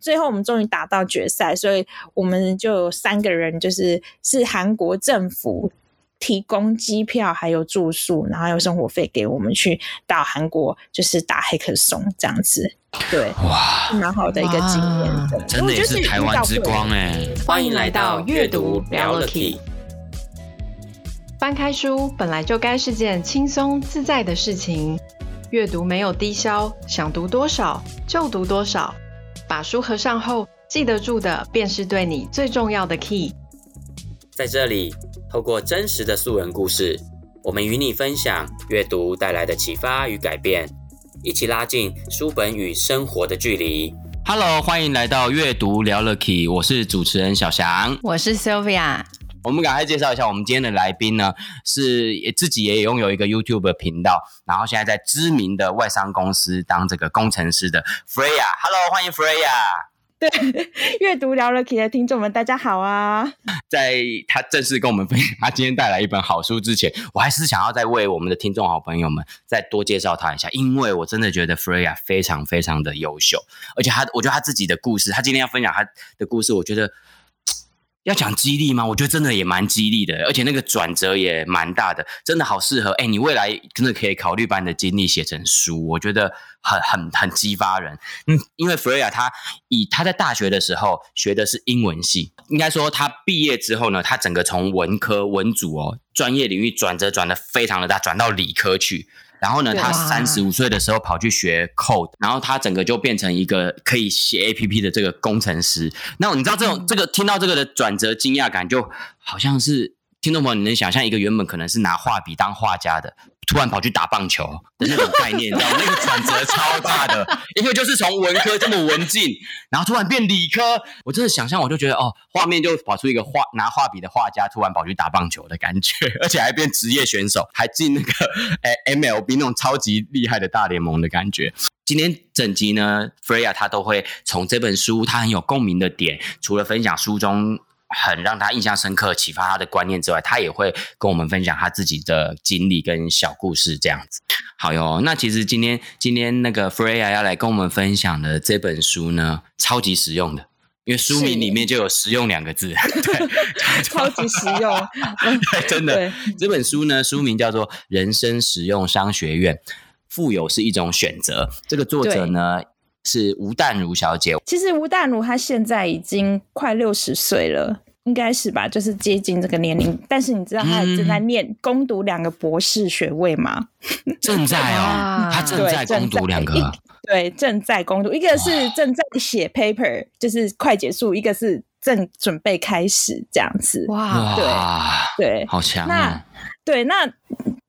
最后我们终于打到决赛，所以我们就有三个人，就是是韩国政府提供机票还有住宿，然后还有生活费给我们去到韩国，就是打黑客松这样子。对，哇，蛮好的一个经验的，真的也是台湾之光哎！欢迎来到阅读聊了 Key。翻开书本来就该是件轻松自在的事情，阅读没有低消，想读多少就读多少。把书合上后，记得住的便是对你最重要的 key。在这里，透过真实的素人故事，我们与你分享阅读带来的启发与改变，一起拉近书本与生活的距离。Hello，欢迎来到阅读聊了 Key，我是主持人小翔，我是 Sylvia。我们赶快介绍一下，我们今天的来宾呢，是自己也拥有一个 YouTube 频道，然后现在在知名的外商公司当这个工程师的 Freya。Hello，欢迎 Freya。对，阅读聊了 Key 的听众们，大家好啊！在他正式跟我们分享他今天带来一本好书之前，我还是想要再为我们的听众好朋友们再多介绍他一下，因为我真的觉得 Freya 非常非常的优秀，而且他，我觉得他自己的故事，他今天要分享他的故事，我觉得。要讲激励吗？我觉得真的也蛮激励的，而且那个转折也蛮大的，真的好适合。哎，你未来真的可以考虑把你的经历写成书，我觉得很很很激发人。嗯，因为 Freya 他以他在大学的时候学的是英文系，应该说他毕业之后呢，他整个从文科文组哦专业领域转折转得非常的大，转到理科去。然后呢，他三十五岁的时候跑去学 code，然后他整个就变成一个可以写 APP 的这个工程师。那你知道这种、嗯、这个听到这个的转折惊讶感，就好像是听众朋友，你能想象一个原本可能是拿画笔当画家的，突然跑去打棒球的那种概念，你知道吗？那个转折超大的，因为就是从文科这么文静，然后突然变理科，我真的想象我就觉得哦，画面就跑出一个画拿画笔的画家，突然跑去打棒球的感觉，而且还变职业选手，还进那个诶 MLB 那种超级厉害的大联盟的感觉。今天整集呢，Freya 他都会从这本书，他很有共鸣的点，除了分享书中。很让他印象深刻、启发他的观念之外，他也会跟我们分享他自己的经历跟小故事，这样子。好哟，那其实今天今天那个 Freya 要来跟我们分享的这本书呢，超级实用的，因为书名里面就有“实用”两个字，对，超级实用，真的。这本书呢，书名叫做《人生实用商学院》，富有是一种选择。这个作者呢。是吴淡如小姐。其实吴淡如她现在已经快六十岁了，应该是吧？就是接近这个年龄。但是你知道她正在念攻读两个博士学位吗？正在哦，她正在攻读两个。对，正在攻读，一个是正在写 paper，就是快结束；一个是正准备开始这样子。哇，对对，好强哦。那对，那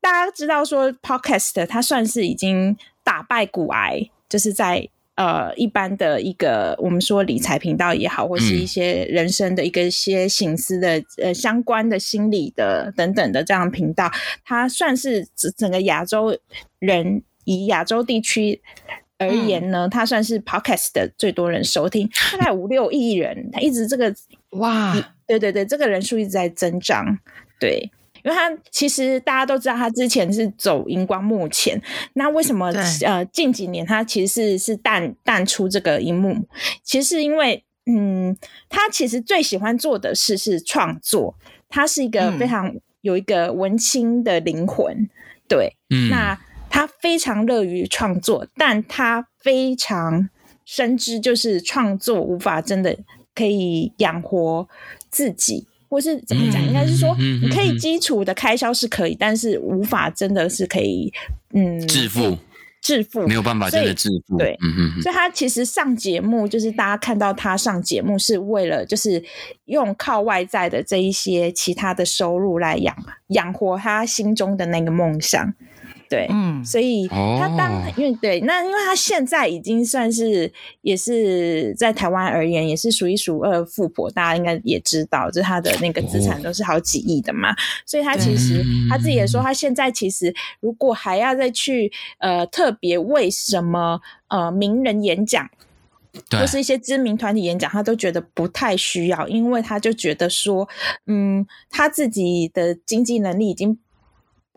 大家知道说 podcast 它算是已经打败骨癌，就是在。呃，一般的一个我们说理财频道也好，或是一些人生的一个一些省思的、嗯、呃相关的心理的等等的这样频道，它算是整个亚洲人以亚洲地区而言呢，嗯、它算是 podcast 的最多人收听，大概五六亿人，它一直这个哇，对对对，这个人数一直在增长，对。因为他其实大家都知道，他之前是走荧光幕前，那为什么呃近几年他其实是是淡淡出这个荧幕？其实是因为嗯，他其实最喜欢做的事是创作，他是一个非常有一个文青的灵魂，嗯、对，嗯，那他非常乐于创作，但他非常深知就是创作无法真的可以养活自己。或是怎么讲？应该是说，你可以基础的开销是可以，但是无法真的是可以，嗯，致富，致富没有办法真的致富。对，所以他其实上节目，就是大家看到他上节目，是为了就是用靠外在的这一些其他的收入来养养活他心中的那个梦想。对，嗯，所以他当、哦、因为对，那因为他现在已经算是也是在台湾而言，也是数一数二富婆，大家应该也知道，就是他的那个资产都是好几亿的嘛。哦、所以他其实他自己也说，他现在其实如果还要再去呃特别为什么呃名人演讲，或是一些知名团体演讲，他都觉得不太需要，因为他就觉得说，嗯，他自己的经济能力已经。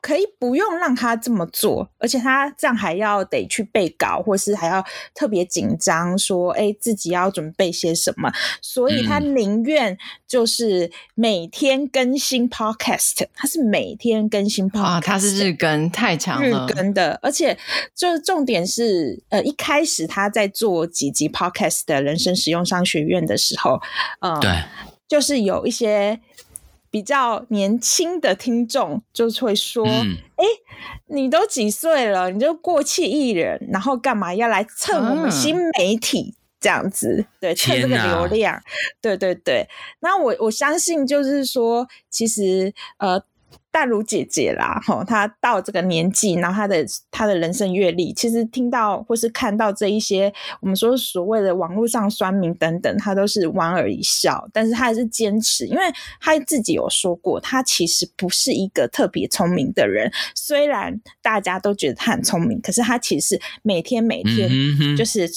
可以不用让他这么做，而且他这样还要得去背稿，或是还要特别紧张，说哎自己要准备些什么，所以他宁愿就是每天更新 podcast，他是每天更新 podcast，啊，他是日更太强了，日更的，而且就是重点是，呃，一开始他在做几集 podcast 的人生实用商学院的时候，呃，对，就是有一些。比较年轻的听众就会说：“哎、嗯欸，你都几岁了？你就过气艺人，然后干嘛要来蹭我们新媒体这样子？对，蹭这个流量。对对对。那我我相信，就是说，其实呃。”淡如姐姐啦，吼，她到这个年纪，然后她的她的人生阅历，其实听到或是看到这一些，我们说所谓的网络上酸民等等，她都是莞尔一笑。但是她还是坚持，因为她自己有说过，她其实不是一个特别聪明的人。虽然大家都觉得她很聪明，可是她其实每天每天就是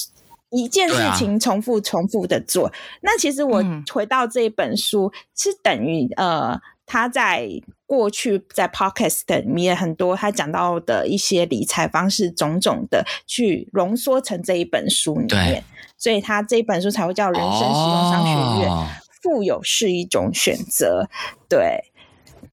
一件事情重复重复的做。嗯、那其实我回到这一本书，是等于呃。他在过去在 podcast 里面很多他讲到的一些理财方式种种的，去浓缩成这一本书里面，所以他这一本书才会叫《人生实用商学院》哦，富有是一种选择。对，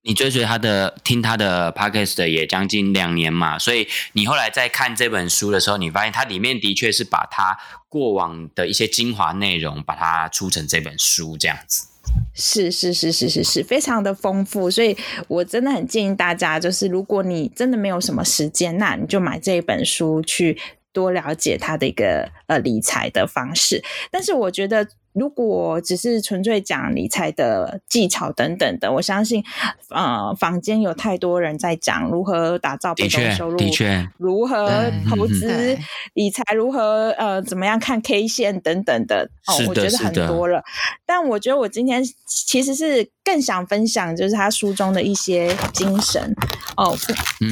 你追随他的听他的 podcast 也将近两年嘛，所以你后来在看这本书的时候，你发现它里面的确是把他过往的一些精华内容，把它出成这本书这样子。是是是是是是，非常的丰富，所以我真的很建议大家，就是如果你真的没有什么时间，那你就买这一本书去多了解他的一个呃理财的方式。但是我觉得。如果只是纯粹讲理财的技巧等等的，我相信，呃，坊间有太多人在讲如何打造被动收入，的确，如何投资理财，如何呃怎么样看 K 线等等的，哦，我觉得很多了。但我觉得我今天其实是更想分享，就是他书中的一些精神。哦，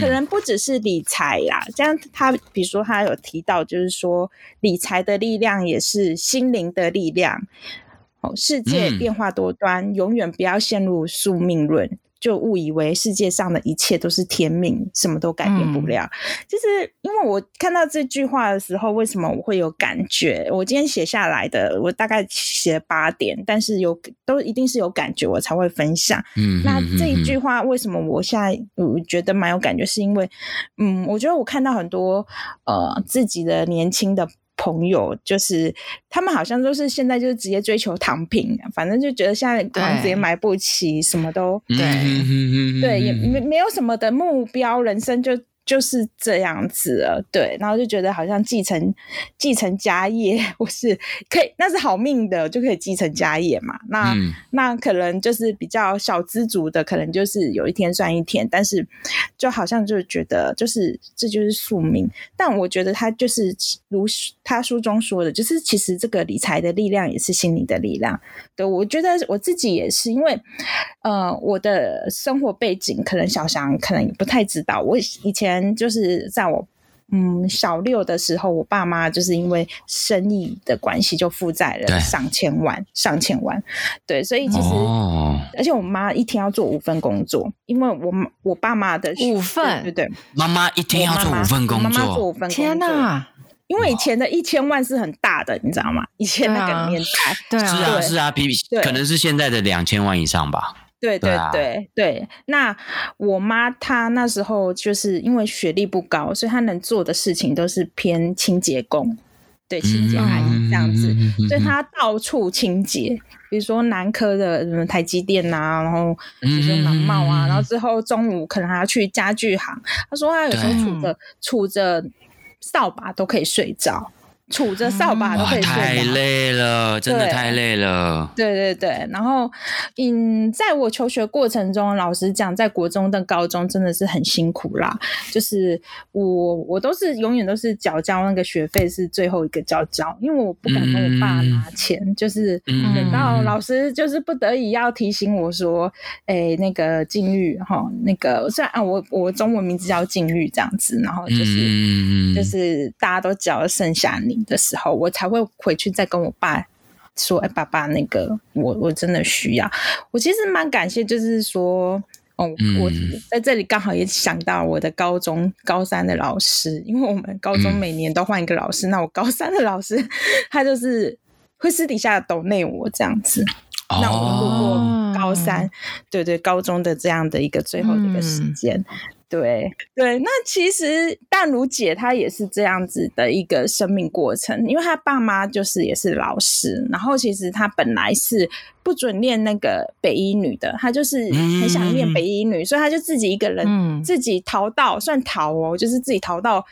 可能不只是理财啦，这样他比如说他有提到，就是说理财的力量也是心灵的力量。哦，世界变化多端，嗯、永远不要陷入宿命论，就误以为世界上的一切都是天命，什么都改变不了。嗯、就是因为我看到这句话的时候，为什么我会有感觉？我今天写下来的，我大概写了八点，但是有都一定是有感觉，我才会分享。嗯，那这一句话为什么我现在我觉得蛮有感觉？是因为，嗯，我觉得我看到很多呃自己的年轻的。朋友就是他们，好像都是现在就是直接追求躺平，反正就觉得现在房子也买不起，什么都对，对，也没没有什么的目标，人生就。就是这样子了，对，然后就觉得好像继承继承家业，我是可以，那是好命的，就可以继承家业嘛。那、嗯、那可能就是比较小资族的，可能就是有一天算一天，但是就好像就觉得就是这就是宿命。但我觉得他就是如他书中说的，就是其实这个理财的力量也是心理的力量。对，我觉得我自己也是，因为呃，我的生活背景可能小翔可能也不太知道，我以前。就是在我嗯小六的时候，我爸妈就是因为生意的关系就负债了上千万，上千万。对，所以其实，哦、而且我妈一天要做五份工作，因为我我爸妈的五份，对对，妈妈一天要做五份工作，妈妈做五份工作，天哪！因为以前的一千万是很大的，你知道吗？以前那个年代，对啊，是啊，是啊，比比可能是现在的两千万以上吧。对对对对，那我妈她那时候就是因为学历不高，所以她能做的事情都是偏清洁工，对清洁阿姨这样子，所以她到处清洁，比如说南科的什么台积电啊，然后比如说南茂啊，然后之后中午可能还要去家具行，她说她有时候杵着杵着扫把都可以睡着。杵着扫把都可以睡，太累了，真的太累了。对对对，然后，嗯，在我求学过程中，老实讲，在国中的高中真的是很辛苦啦。就是我，我都是永远都是缴交那个学费是最后一个缴交，因为我不敢跟我爸拿钱。嗯、就是等到老师就是不得已要提醒我说，哎、欸，那个禁欲哈，那个虽然啊，我我中文名字叫禁欲这样子，然后就是、嗯、就是大家都缴了，剩下你。的时候，我才会回去再跟我爸说：“哎，爸爸，那个我我真的需要。”我其实蛮感谢，就是说，哦，我在这里刚好也想到我的高中高三的老师，因为我们高中每年都换一个老师，嗯、那我高三的老师他就是会私底下抖内我这样子，哦、那我度过高三，对对，高中的这样的一个最后的一个时间。嗯对。对，那其实淡如姐她也是这样子的一个生命过程，因为她爸妈就是也是老师，然后其实她本来是不准念那个北一女的，她就是很想念北一女，嗯、所以她就自己一个人自己逃到，嗯、算逃哦，就是自己逃到，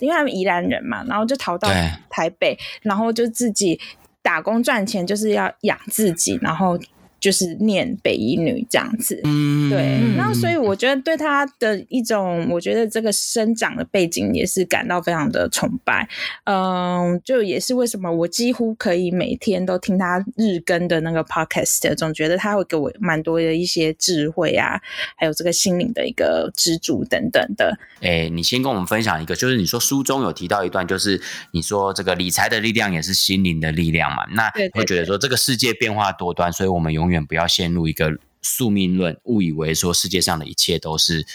因为他们宜兰人嘛，然后就逃到台北，然后就自己打工赚钱，就是要养自己，然后。就是念北一女这样子，嗯，对，那所以我觉得对她的一种，我觉得这个生长的背景也是感到非常的崇拜，嗯，就也是为什么我几乎可以每天都听他日更的那个 podcast，总觉得他会给我蛮多的一些智慧啊，还有这个心灵的一个支柱等等的。哎、欸，你先跟我们分享一个，就是你说书中有提到一段，就是你说这个理财的力量也是心灵的力量嘛，那会觉得说这个世界变化多端，所以我们永远不要陷入一个宿命论，误以为说世界上的一切都是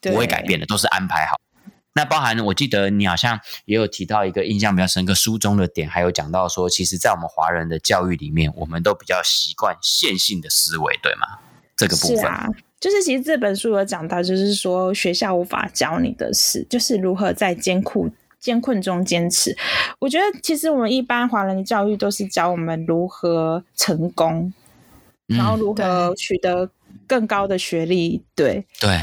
不会改变的，都是安排好。那包含我记得你好像也有提到一个印象比较深刻书中的点，还有讲到说，其实，在我们华人的教育里面，我们都比较习惯线性的思维，对吗？这个部分，是啊，就是其实这本书有讲到，就是说学校无法教你的事，就是如何在艰苦艰困中坚持。我觉得其实我们一般华人的教育都是教我们如何成功。然后如何取得更高的学历？嗯、对对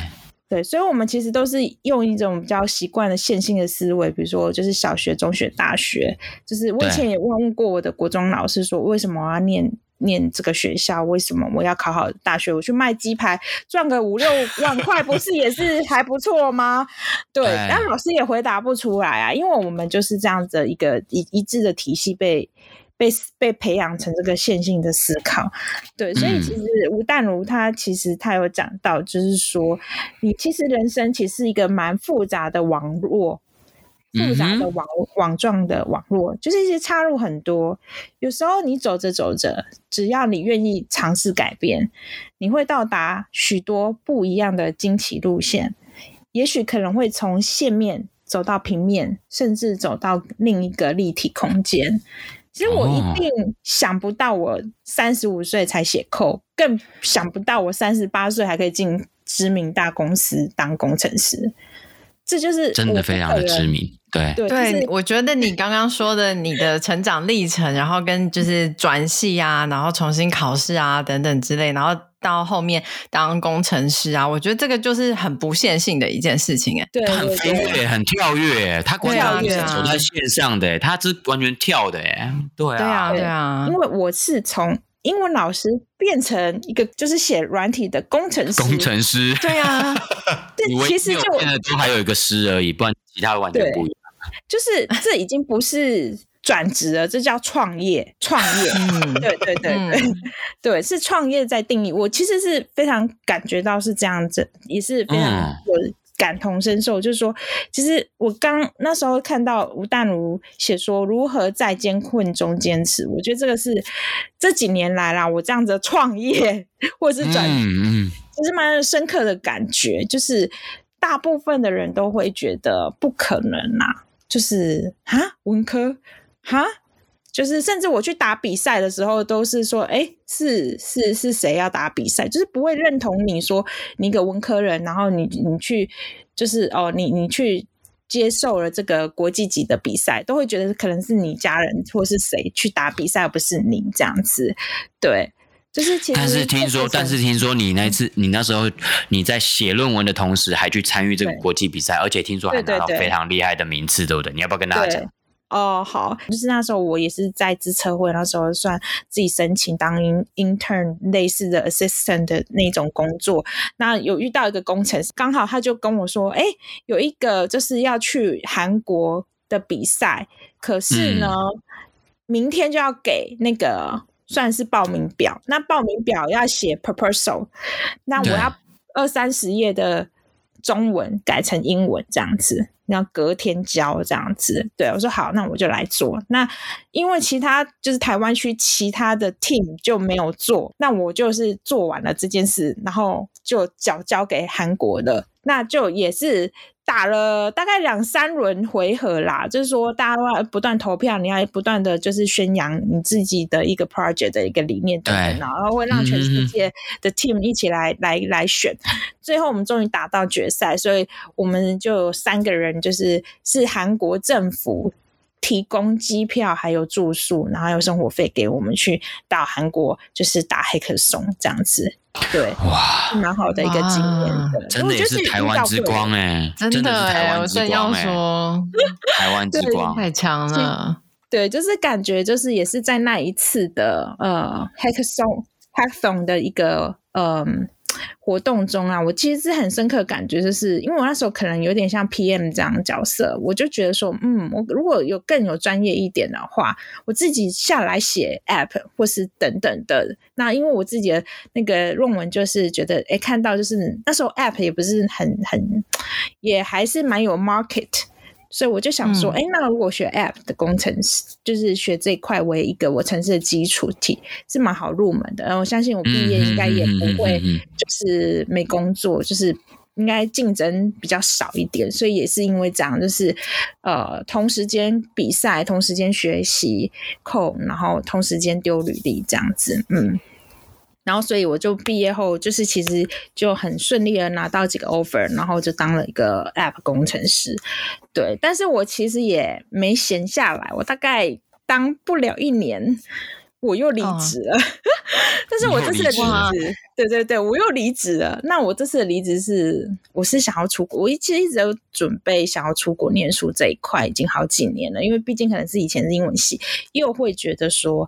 对，所以，我们其实都是用一种比较习惯的线性的思维，比如说，就是小学、中学、大学。就是我以前也问过我的国中老师，说为什么我要念念这个学校？为什么我要考好大学？我去卖鸡排赚个五六万块，不是也是还不错吗？对，但老师也回答不出来啊，因为我们就是这样子的一个一一致的体系被。被被培养成这个线性的思考，对，所以其实吴淡如他其实他有讲到，就是说，你其实人生其实是一个蛮复杂的网络，复杂的网网状的网络，就是一些插入很多。有时候你走着走着，只要你愿意尝试改变，你会到达许多不一样的惊奇路线，也许可能会从线面走到平面，甚至走到另一个立体空间。其实我一定想不到，我三十五岁才写 code，更想不到我三十八岁还可以进知名大公司当工程师。这就是真的非常的知名。对对，对我觉得你刚刚说的你的成长历程，然后跟就是转系啊，然后重新考试啊等等之类，然后。到后面当工程师啊，我觉得这个就是很不线性的一件事情哎，对，他很飞跃，很跳跃，他光他是走在线上的，他是完全跳的哎，对啊，对啊，因为我是从英文老师变成一个就是写软体的工程师，工程师，对啊，对，其实就现在都还有一个师而已，不然其他完全不一样，就是这已经不是。转职了，这叫创业。创业，嗯、对对对对，嗯、对，是创业在定义。我其实是非常感觉到是这样子，也是非常有感同身受。嗯、就是说，其实我刚那时候看到吴淡如写说如何在艰困中坚持，我觉得这个是这几年来啦，我这样子的创业或者是转职，嗯、其实蛮深刻的感觉。就是大部分的人都会觉得不可能啊，就是啊，文科。哈，就是甚至我去打比赛的时候，都是说，哎、欸，是是是谁要打比赛？就是不会认同你说你一个文科人，然后你你去，就是哦，你你去接受了这个国际级的比赛，都会觉得可能是你家人或是谁去打比赛，而不是你这样子。对，就是其实。但是听说，但是听说你那次，你那时候你在写论文的同时，还去参与这个国际比赛，而且听说还拿到非常厉害的名次，对不对？你要不要跟大家讲？哦，好，就是那时候我也是在职测会，那时候算自己申请当 intern 类似的 assistant 的那种工作。那有遇到一个工程师，刚好他就跟我说，哎，有一个就是要去韩国的比赛，可是呢，嗯、明天就要给那个算是报名表。那报名表要写 proposal，那我要二三十页的中文改成英文这样子，然后隔天交这样子。对，我说好，那我就来做。那因为其他就是台湾区其他的 team 就没有做，那我就是做完了这件事，然后就交交给韩国的，那就也是。打了大概两三轮回合啦，就是说大家要不断投票，你要不断的就是宣扬你自己的一个 project 的一个理念等等，然后会让全世界的 team 一起来、嗯、来来选。最后我们终于打到决赛，所以我们就有三个人，就是是韩国政府。提供机票，还有住宿，然后还有生活费给我们去到韩国，就是打黑客松这样子，对，哇，蛮好的一个经验的，真的也是台湾 之光哎，真的哎，我正要说台湾之光太强了，对，就是感觉就是也是在那一次的呃黑客松黑客松的一个嗯。活动中啊，我其实是很深刻感觉，就是因为我那时候可能有点像 PM 这样的角色，我就觉得说，嗯，我如果有更有专业一点的话，我自己下来写 App 或是等等的。那因为我自己的那个论文就是觉得，诶，看到就是那时候 App 也不是很很，也还是蛮有 market。所以我就想说，哎、嗯，那如果学 App 的工程师，就是学这一块为一个我城市的基础题，是蛮好入门的。然后我相信我毕业应该也不会就是没工作，就是应该竞争比较少一点。所以也是因为这样，就是呃，同时间比赛，同时间学习 code，然后同时间丢履历这样子，嗯。然后，所以我就毕业后，就是其实就很顺利的拿到几个 offer，然后就当了一个 app 工程师。对，但是我其实也没闲下来，我大概当不了一年，我又离职了。哦、但是我这次的离职，对对对，我又离职了。那我这次的离职是，我是想要出国，我其实一直有准备想要出国念书这一块，已经好几年了。因为毕竟可能是以前是英文系，又会觉得说，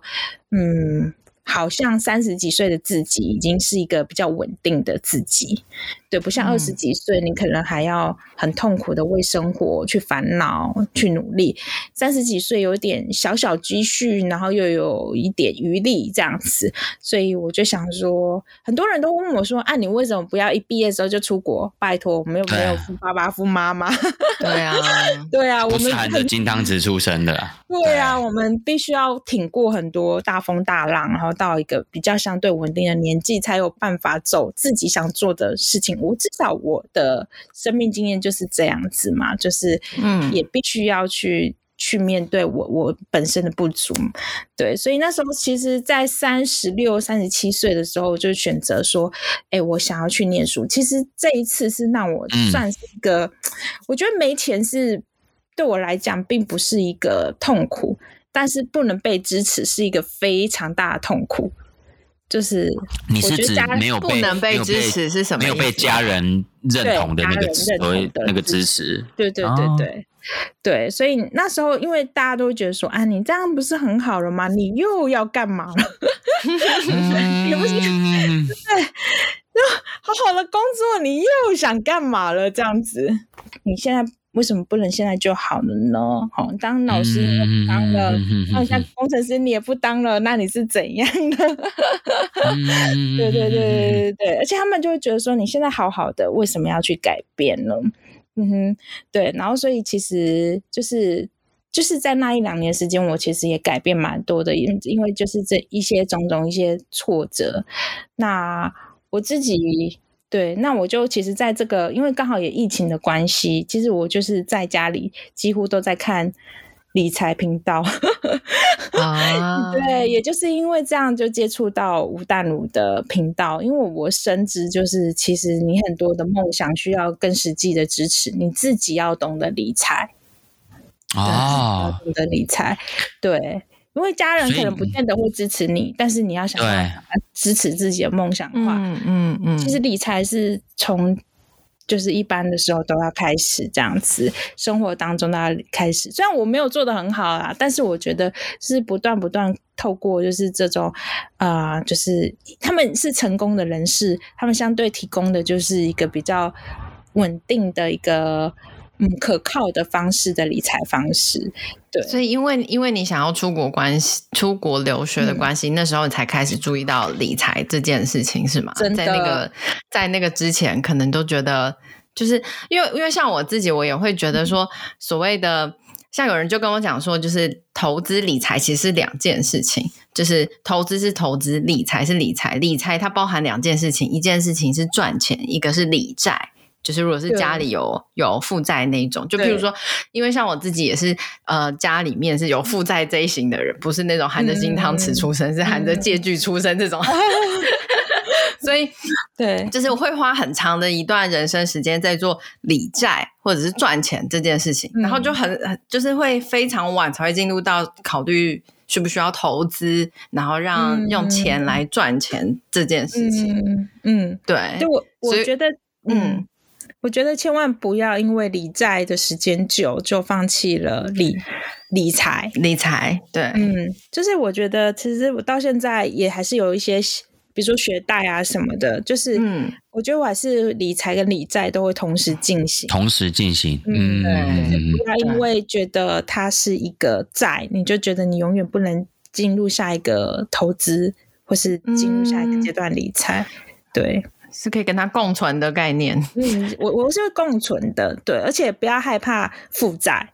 嗯。好像三十几岁的自己已经是一个比较稳定的自己，对，不像二十几岁，你可能还要很痛苦的为生活去烦恼、去努力。三十几岁有点小小积蓄，然后又有一点余力这样子，所以我就想说，很多人都问我说：“啊，你为什么不要一毕业之后就出国？拜托，我们又没有富爸爸、富妈妈。”对啊，对啊，我们含着金汤匙出生的。对啊，我们必须要挺过很多大风大浪，然后。到一个比较相对稳定的年纪，才有办法走自己想做的事情。我至少我的生命经验就是这样子嘛，就是嗯，也必须要去、嗯、去面对我我本身的不足。对，所以那时候其实，在三十六、三十七岁的时候，就选择说，哎、欸，我想要去念书。其实这一次是让我算是一个，嗯、我觉得没钱是对我来讲并不是一个痛苦。但是不能被支持是一个非常大的痛苦，就是你是指没有不能被支持是什么？没有被家人认同的那个所谓那个支持，对对对对、哦、对，所以那时候因为大家都会觉得说啊，你这样不是很好了吗？你又要干嘛了？你不是对，好好的工作，你又想干嘛了？这样子，你现在。为什么不能现在就好了呢？好，当老师也不当了，那像工程师你也不当了，那你是怎样的？对对对对对对，而且他们就会觉得说，你现在好好的，为什么要去改变呢？嗯哼，对，然后所以其实就是就是在那一两年时间，我其实也改变蛮多的，因因为就是这一些种种一些挫折，那我自己。对，那我就其实在这个，因为刚好也疫情的关系，其实我就是在家里几乎都在看理财频道。啊，对，也就是因为这样就接触到吴淡如的频道，因为我深知就是其实你很多的梦想需要更实际的支持，你自己要懂得理财。啊，懂得理财，对。因为家人可能不见得会支持你，但是你要想要支持自己的梦想的话，嗯嗯嗯，其实理财是从就是一般的时候都要开始这样子，生活当中都要开始。虽然我没有做的很好啦，但是我觉得是不断不断透过就是这种啊、呃，就是他们是成功的人士，他们相对提供的就是一个比较稳定的一个。嗯，可靠的方式的理财方式，对。所以，因为因为你想要出国关系、出国留学的关系，嗯、那时候你才开始注意到理财这件事情，是吗？真。在那个在那个之前，可能都觉得就是因为因为像我自己，我也会觉得说，所谓的像有人就跟我讲说，就是投资理财其实是两件事情，就是投资是投资，理财是理财，理财它包含两件事情，一件事情是赚钱，一个是理债。就是如果是家里有有负债那种，就比如说，因为像我自己也是，呃，家里面是有负债这一型的人，不是那种含着金汤匙出生，嗯、是含着借据出生这种，嗯、所以 对，就是我会花很长的一段人生时间在做理债或者是赚钱这件事情，嗯、然后就很就是会非常晚才会进入到考虑需不需要投资，然后让用钱来赚钱这件事情。嗯，嗯对，就我我觉得，嗯。我觉得千万不要因为理债的时间久就放弃了理理财。理财。对，嗯，就是我觉得其实我到现在也还是有一些，比如说学贷啊什么的，就是，嗯，我觉得我还是理财跟理债都会同时进行，同时进行，嗯，对，不要因为觉得它是一个债，你就觉得你永远不能进入下一个投资或是进入下一个阶段理财，对。是可以跟他共存的概念。嗯，我我是共存的，对，而且不要害怕负债。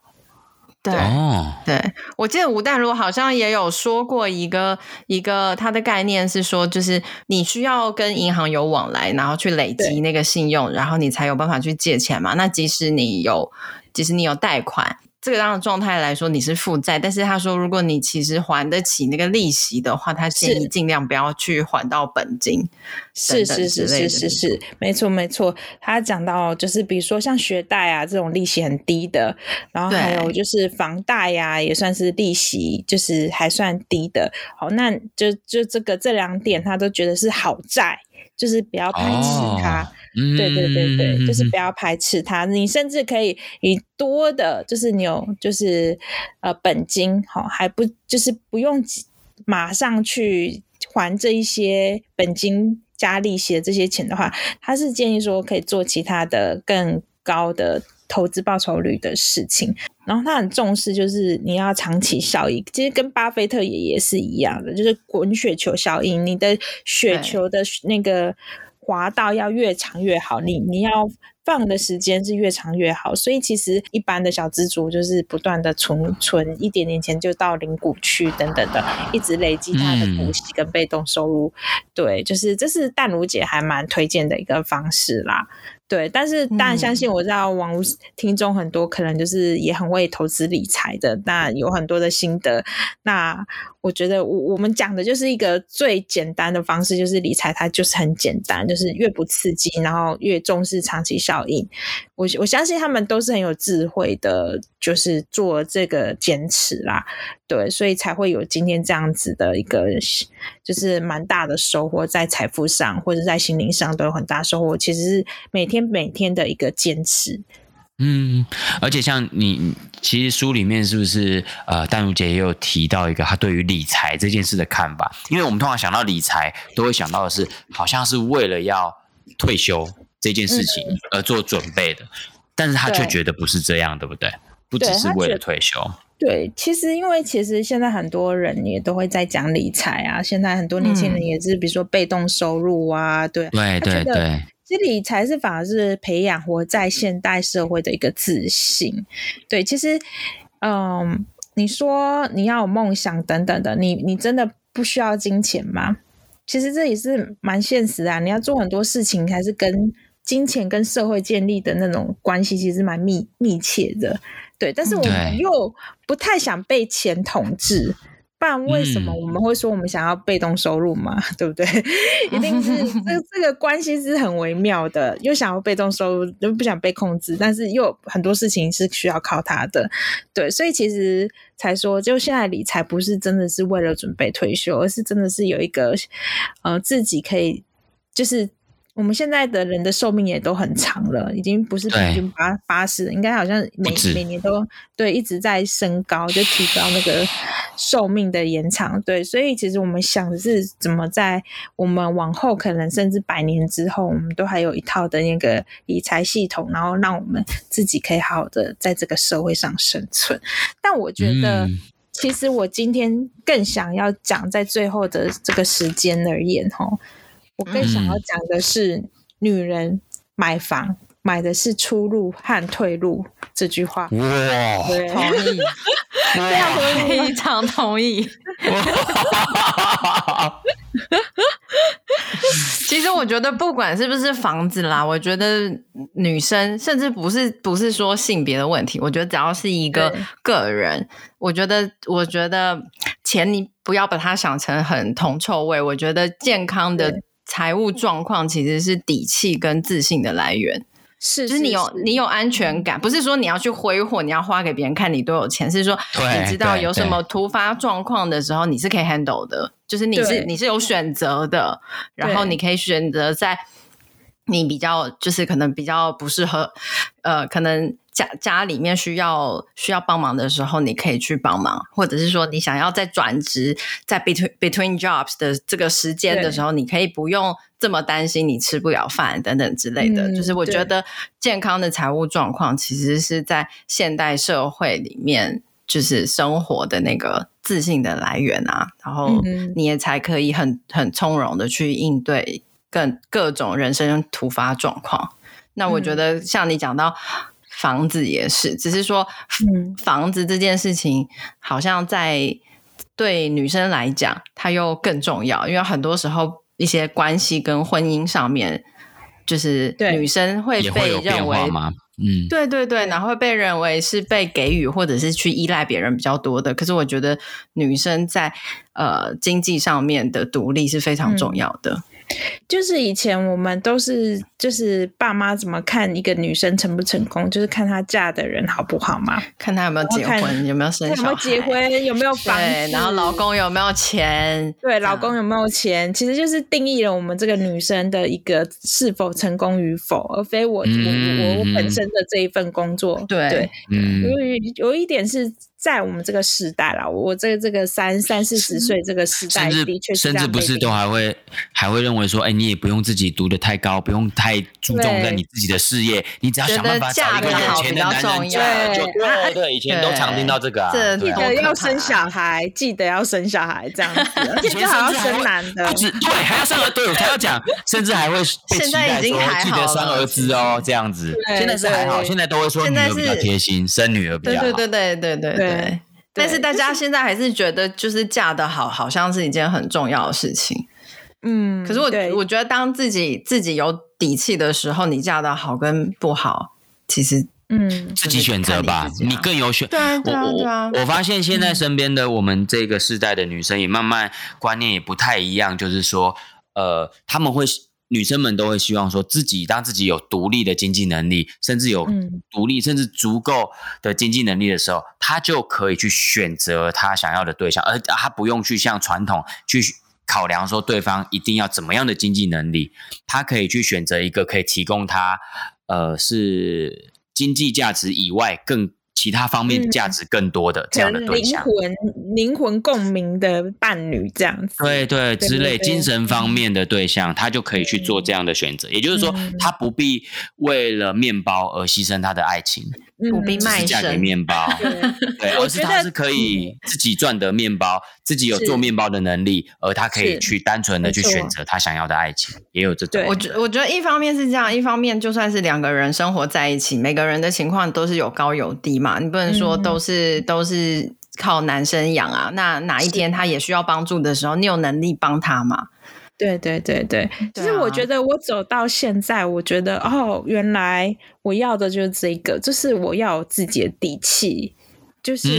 对，哦、对，我记得吴淡如好像也有说过一个一个他的概念是说，就是你需要跟银行有往来，然后去累积那个信用，然后你才有办法去借钱嘛。那即使你有，即使你有贷款。这个样的状态来说，你是负债，但是他说，如果你其实还得起那个利息的话，他建议尽量不要去还到本金。是是是是是是，没错没错。他讲到就是，比如说像学贷啊这种利息很低的，然后还有就是房贷呀、啊，也算是利息就是还算低的。好，那就就这个这两点，他都觉得是好债，就是不要排斥它。哦对对对对，就是不要排斥它。你甚至可以以多的，就是你有就是呃本金好，还不就是不用马上去还这一些本金加利息的这些钱的话，他是建议说可以做其他的更高的投资报酬率的事情。然后他很重视就是你要长期效益，其实跟巴菲特爷爷是一样的，就是滚雪球效应，你的雪球的那个。滑道要越长越好，你你要放的时间是越长越好，所以其实一般的小资族就是不断的存存一点点钱就到零股去等等的，一直累积他的股息跟被动收入。嗯、对，就是这是淡如姐还蛮推荐的一个方式啦。对，但是当然相信我知道网络听众很多可能就是也很会投资理财的，那有很多的心得。那我觉得我我们讲的就是一个最简单的方式，就是理财它就是很简单，就是越不刺激，然后越重视长期效应。我我相信他们都是很有智慧的，就是做这个坚持啦。对，所以才会有今天这样子的一个，就是蛮大的收获，在财富上或者在心灵上都有很大收获。其实是每天每天的一个坚持。嗯，而且像你，其实书里面是不是呃，丹如姐也有提到一个她对于理财这件事的看法？因为我们通常想到理财，都会想到的是好像是为了要退休这件事情而做准备的，嗯、但是他却觉得不是这样，对，对不对？不只是为了退休。对，其实因为其实现在很多人也都会在讲理财啊，现在很多年轻人也是，比如说被动收入啊，嗯、对，对对对，其实理财是反而是培养活在现代社会的一个自信。对，其实，嗯，你说你要有梦想等等的，你你真的不需要金钱吗？其实这也是蛮现实啊，你要做很多事情，还是跟金钱跟社会建立的那种关系，其实蛮密密切的。对，但是我们又不太想被钱统治，不然为什么我们会说我们想要被动收入嘛？嗯、对不对？一定是这这个关系是很微妙的，又想要被动收入，又不想被控制，但是又很多事情是需要靠它的。对，所以其实才说，就现在理财不是真的是为了准备退休，而是真的是有一个呃自己可以就是。我们现在的人的寿命也都很长了，已经不是平均八八十，应该好像每止每年都对一直在升高，就提高那个寿命的延长。对，所以其实我们想的是怎么在我们往后可能甚至百年之后，我们都还有一套的那个理财系统，然后让我们自己可以好好的在这个社会上生存。但我觉得，嗯、其实我今天更想要讲，在最后的这个时间而言，哈。我更想要讲的是，女人买房买的是出路和退路这句话。哇，对，同意，非常同意，非常同意。其实我觉得，不管是不是房子啦，我觉得女生甚至不是不是说性别的问题，我觉得只要是一个个人，我觉得我觉得钱你不要把它想成很铜臭味。我觉得健康的财务状况其实是底气跟自信的来源。是，就是你有你有安全感，不是说你要去挥霍，你要花给别人看你多有钱，是说你知道有什么突发状况的时候，你是可以 handle 的，就是你是你是有选择的，然后你可以选择在你比较就是可能比较不适合，呃，可能。家家里面需要需要帮忙的时候，你可以去帮忙，或者是说你想要在转职在 between between jobs 的这个时间的时候，你可以不用这么担心你吃不了饭等等之类的。嗯、就是我觉得健康的财务状况其实是在现代社会里面，就是生活的那个自信的来源啊。然后你也才可以很很从容的去应对各各种人生突发状况。那我觉得像你讲到。房子也是，只是说，房子这件事情好像在对女生来讲，它又更重要，因为很多时候一些关系跟婚姻上面，就是女生会被认为，嗯，对对对，然后会被认为是被给予或者是去依赖别人比较多的。可是我觉得女生在呃经济上面的独立是非常重要的。嗯就是以前我们都是，就是爸妈怎么看一个女生成不成功，就是看她嫁的人好不好嘛，看她有没有结婚，有没有生小孩，有没有结婚，有没有房子，然后老公有没有钱，对，老公有没有钱，其实就是定义了我们这个女生的一个是否成功与否，而非我、嗯、我我我本身的这一份工作，对对，嗯，有有一点是。在我们这个时代啦，我这个这个三三四十岁这个时代，的确甚至不是都还会还会认为说，哎，你也不用自己读的太高，不用太注重在你自己的事业，你只要想办法找一个有钱的男人嫁就对。对，以前都常听到这个啊，记得要生小孩，记得要生小孩这样子，而且还要生男的，不止对，还要生儿，对，我才要讲，甚至还会被期待说记得生儿子哦，这样子。现在是还好，现在都会说女儿比较贴心，生女儿比较好。对对对对对对。对，但是大家现在还是觉得，就是嫁得好，好像是一件很重要的事情。嗯，可是我我觉得，当自己自己有底气的时候，你嫁得好跟不好，其实嗯，自己选择吧，你更有选。对啊，对啊，对啊。我发现现在身边的我们这个世代的女生也慢慢观念也不太一样，就是说，呃，他们会。女生们都会希望说，自己当自己有独立的经济能力，甚至有独立甚至足够的经济能力的时候，她就可以去选择她想要的对象，而她不用去像传统去考量说对方一定要怎么样的经济能力，她可以去选择一个可以提供她呃是经济价值以外更。其他方面价值更多的这样的对象，灵魂灵魂共鸣的伴侣这样子，对对之类精神方面的对象，他就可以去做这样的选择。也就是说，他不必为了面包而牺牲他的爱情。不必卖身，嫁给面包，对，而是他是可以自己赚得面包，自己有做面包的能力，而他可以去单纯的去选择他想要的爱情，也有这种。我觉我觉得一方面是这样，一方面就算是两个人生活在一起，每个人的情况都是有高有低嘛，你不能说都是都是靠男生养啊。那哪一天他也需要帮助的时候，你有能力帮他吗？对对对对，其实我觉得我走到现在，我觉得哦，原来我要的就是这个，就是我要有自己的底气，就是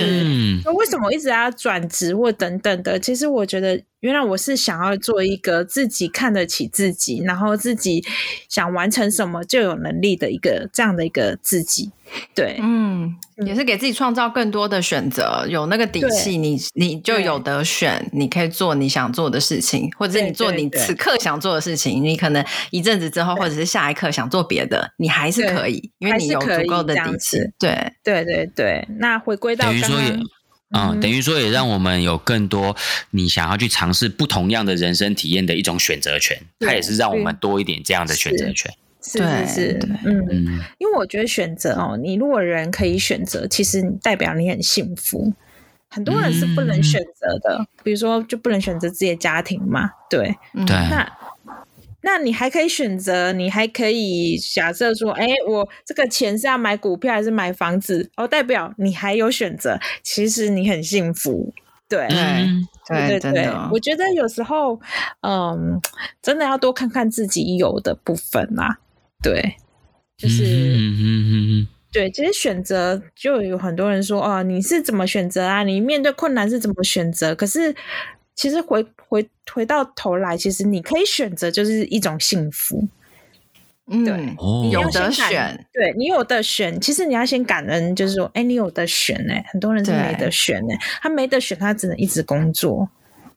为什么一直要转职或等等的。其实我觉得，原来我是想要做一个自己看得起自己，然后自己想完成什么就有能力的一个这样的一个自己。对，嗯，也是给自己创造更多的选择，有那个底气，你你就有得选，你可以做你想做的事情，或者是你做你此刻想做的事情。你可能一阵子之后，或者是下一刻想做别的，你还是可以，因为你有足够的底气。对，对，对，对。那回归到等于说也，嗯，等于说也让我们有更多你想要去尝试不同样的人生体验的一种选择权。它也是让我们多一点这样的选择权。是是是，嗯，因为我觉得选择哦，你如果人可以选择，其实代表你很幸福。很多人是不能选择的，嗯、比如说就不能选择自己的家庭嘛，对，对。那那你还可以选择，你还可以假设说，哎，我这个钱是要买股票还是买房子？哦，代表你还有选择，其实你很幸福。对，嗯、对，对，对，对，我觉得有时候，嗯，真的要多看看自己有的部分啊。对，就是，嗯嗯嗯对，其实选择就有很多人说，哦，你是怎么选择啊？你面对困难是怎么选择？可是，其实回回回到头来，其实你可以选择，就是一种幸福。嗯，对，你有得选，对你有得选。其实你要先感恩，就是说，哎，你有得选呢。很多人是没得选呢，他没得选，他只能一直工作。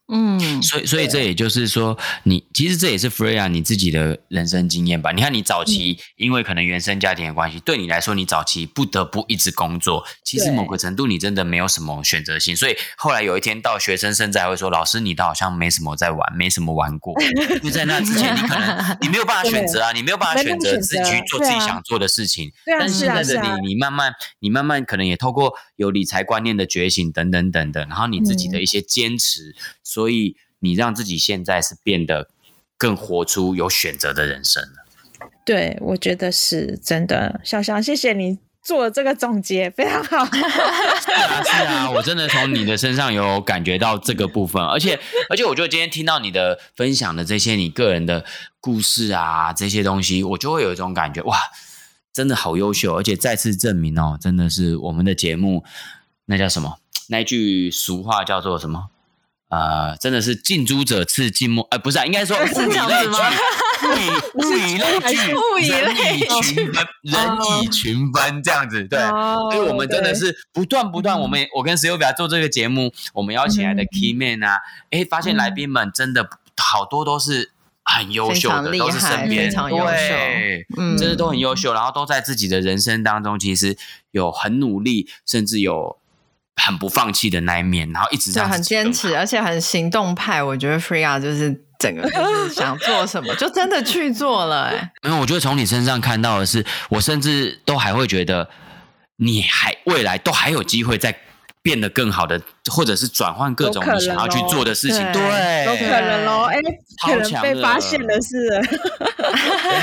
嗯，所以所以这也就是说，你其实这也是 Freya 你自己的人生经验吧？你看你早期因为可能原生家庭的关系，对你来说，你早期不得不一直工作，其实某个程度你真的没有什么选择性。所以后来有一天到学生甚至还会说：“老师，你倒好像没什么在玩，没什么玩过。”因为在那之前，你可能你没有办法选择啊，你没有办法选择自己去做自己想做的事情。但是现在的你，你慢慢你慢慢可能也透过有理财观念的觉醒等等等等，然后你自己的一些坚持。所以你让自己现在是变得更活出有选择的人生了。对，我觉得是真的。小翔，谢谢你做这个总结，非常好。是啊，是啊，我真的从你的身上有感觉到这个部分，而且，而且，我觉得今天听到你的分享的这些你个人的故事啊，这些东西，我就会有一种感觉，哇，真的好优秀，而且再次证明哦，真的是我们的节目，那叫什么？那句俗话叫做什么？呃，真的是近朱者赤，近墨呃，不是啊，应该说物以类聚，物以类聚，物以类聚，人以群分，这样子，对，所以我们真的是不断不断，我们我跟 Sylvia 做这个节目，我们邀请来的 Key Man 啊，哎，发现来宾们真的好多都是很优秀的，都是身边非常优秀，嗯，真的都很优秀，然后都在自己的人生当中，其实有很努力，甚至有。很不放弃的那一面，然后一直在很坚持，而且很行动派。我觉得 Freya 就是整个就是 想做什么就真的去做了。哎，因为我觉得从你身上看到的是，我甚至都还会觉得你还未来都还有机会再变得更好的，或者是转换各种你想要去做的事情。对，有可能哦。哎，可能被发现的是，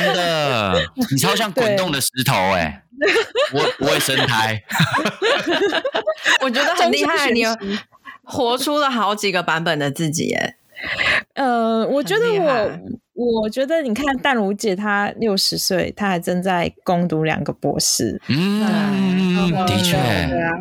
真的，你超像滚动的石头哎。我不会生胎，我觉得很厉害。你活出了好几个版本的自己，哎，呃，我觉得我，我觉得你看淡如姐，她六十岁，她还正在攻读两个博士，嗯，的确，对啊，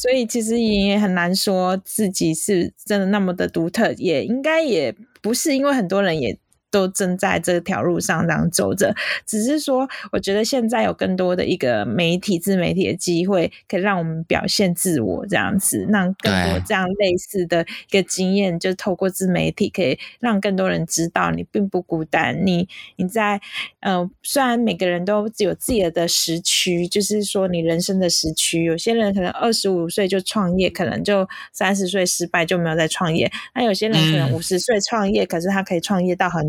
所以其实也很难说自己是真的那么的独特，也应该也不是，因为很多人也。都正在这条路上这样走着，只是说，我觉得现在有更多的一个媒体、自媒体的机会，可以让我们表现自我，这样子，让更多这样类似的一个经验，就透过自媒体，可以让更多人知道你并不孤单。你你在呃，虽然每个人都有自己的时区，就是说你人生的时区，有些人可能二十五岁就创业，可能就三十岁失败就没有再创业；那有些人可能五十岁创业，可是他可以创业到很。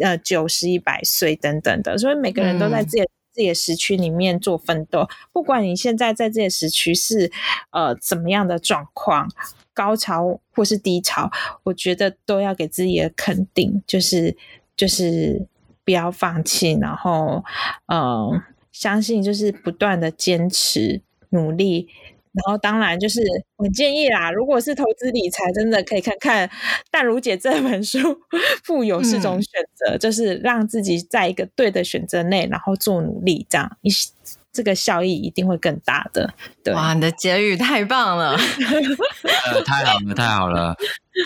呃，九十一百岁等等的，所以每个人都在自己自己的时区里面做奋斗。不管你现在在这些时区是呃怎么样的状况，高潮或是低潮，我觉得都要给自己的肯定，就是就是不要放弃，然后嗯、呃，相信就是不断的坚持努力。然后，当然就是我建议啦，如果是投资理财，真的可以看看淡如姐这本书《富有是种选择》，嗯，就是让自己在一个对的选择内，然后做努力，这样一。这个效益一定会更大的。对，哇，你的结语太棒了，呃，太好了，太好了！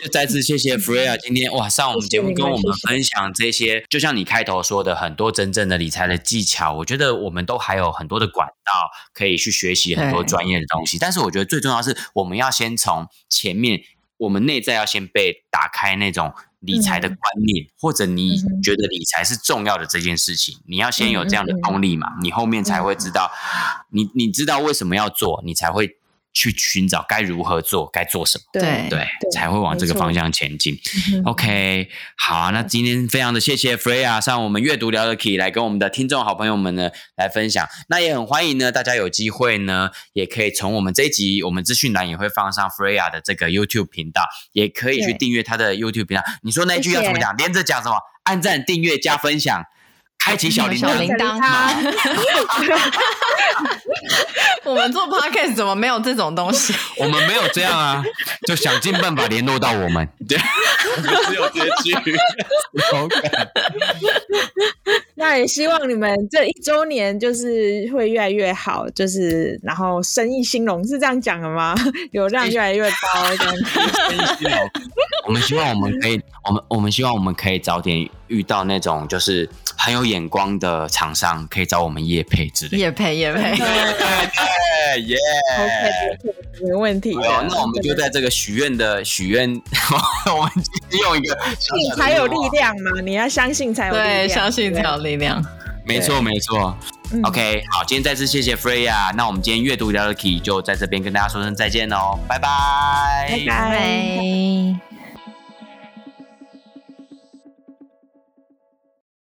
就再次谢谢 Freya 今天哇上我们节目跟我们分享这些，谢谢，就像你开头说的，很多真正的理财的技巧，我觉得我们都还有很多的管道可以去学习很多专业的东西。但是我觉得最重要的是，我们要先从前面，我们内在要先被打开那种。理财的观念，或者你觉得理财是重要的这件事情，你要先有这样的动力嘛，你后面才会知道，你你知道为什么要做，你才会。去寻找该如何做，该做什么，对对，才会往这个方向前进。OK，好啊，那今天非常的谢谢 Freya 上我们阅读聊的 Key 来跟我们的听众好朋友们呢来分享。那也很欢迎呢，大家有机会呢，也可以从我们这一集，我们资讯栏也会放上 Freya 的这个 YouTube 频道，也可以去订阅他的 YouTube 频道。你说那句要怎么讲？连着讲什么？按赞、订阅、加分享。开启小铃小铃铛。我们做 podcast 怎么没有这种东西？我们没有这样啊，就想尽办法联络到我们。对，只有这句。OK。那也希望你们这一周年就是会越来越好，就是然后生意兴隆，是这样讲的吗？流量越来越高，这样子。生意兴隆。我们希望我们可以，我们我们希望我们可以早点遇到那种就是。很有眼光的厂商可以找我们叶配之类，叶配叶配，对对耶，OK，没问题。好，那我们就在这个许愿的许愿，我们用一个信才有力量嘛，你要 相信才有力量，对，相信才有力量。没错没错，OK，好，今天再次谢谢 Freya，那我们今天阅读聊的 Key 就在这边跟大家说声再见喽，拜拜，拜拜。